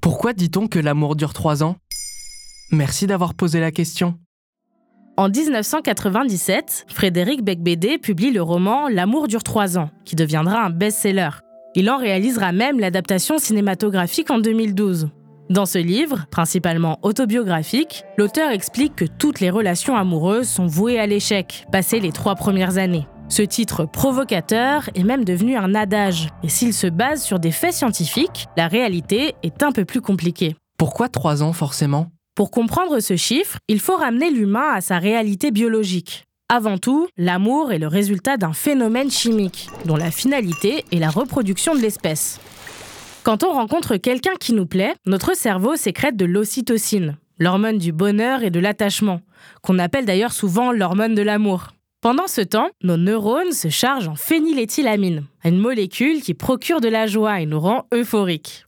Pourquoi dit-on que l'amour dure trois ans? Merci d'avoir posé la question. En 1997, Frédéric Becbédé publie le roman L'amour dure trois ans, qui deviendra un best-seller. Il en réalisera même l'adaptation cinématographique en 2012. Dans ce livre, principalement autobiographique, l'auteur explique que toutes les relations amoureuses sont vouées à l'échec, passé les trois premières années. Ce titre provocateur est même devenu un adage, et s'il se base sur des faits scientifiques, la réalité est un peu plus compliquée. Pourquoi trois ans forcément? Pour comprendre ce chiffre, il faut ramener l'humain à sa réalité biologique. Avant tout, l'amour est le résultat d'un phénomène chimique, dont la finalité est la reproduction de l'espèce. Quand on rencontre quelqu'un qui nous plaît, notre cerveau sécrète de l'ocytocine, l'hormone du bonheur et de l'attachement, qu'on appelle d'ailleurs souvent l'hormone de l'amour. Pendant ce temps, nos neurones se chargent en phényléthylamine, une molécule qui procure de la joie et nous rend euphoriques.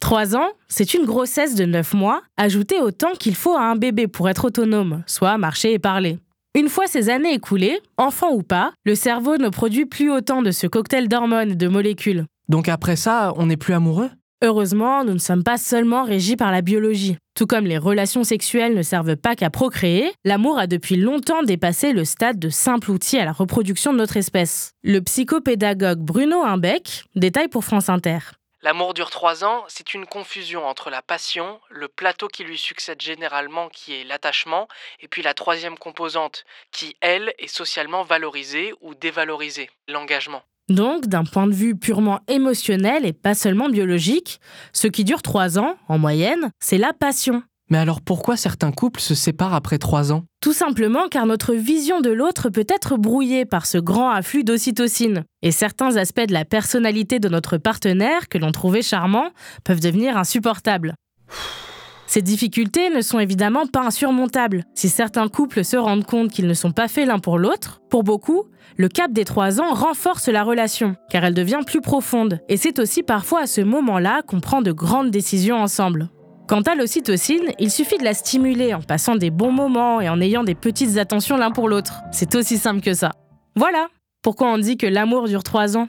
Trois ans, c'est une grossesse de 9 mois, ajoutée au temps qu'il faut à un bébé pour être autonome, soit marcher et parler. Une fois ces années écoulées, enfant ou pas, le cerveau ne produit plus autant de ce cocktail d'hormones et de molécules. Donc après ça, on n'est plus amoureux? Heureusement, nous ne sommes pas seulement régis par la biologie. Tout comme les relations sexuelles ne servent pas qu'à procréer, l'amour a depuis longtemps dépassé le stade de simple outil à la reproduction de notre espèce. Le psychopédagogue Bruno Imbeck détaille pour France Inter. L'amour dure trois ans, c'est une confusion entre la passion, le plateau qui lui succède généralement qui est l'attachement, et puis la troisième composante qui, elle, est socialement valorisée ou dévalorisée, l'engagement. Donc, d'un point de vue purement émotionnel et pas seulement biologique, ce qui dure trois ans, en moyenne, c'est la passion. Mais alors pourquoi certains couples se séparent après trois ans? Tout simplement car notre vision de l'autre peut être brouillée par ce grand afflux d'ocytocine. Et certains aspects de la personnalité de notre partenaire que l'on trouvait charmant peuvent devenir insupportables. Ces difficultés ne sont évidemment pas insurmontables. Si certains couples se rendent compte qu'ils ne sont pas faits l'un pour l'autre, pour beaucoup, le cap des trois ans renforce la relation, car elle devient plus profonde. Et c'est aussi parfois à ce moment-là qu'on prend de grandes décisions ensemble. Quant à l'ocytocine, il suffit de la stimuler en passant des bons moments et en ayant des petites attentions l'un pour l'autre. C'est aussi simple que ça. Voilà pourquoi on dit que l'amour dure trois ans.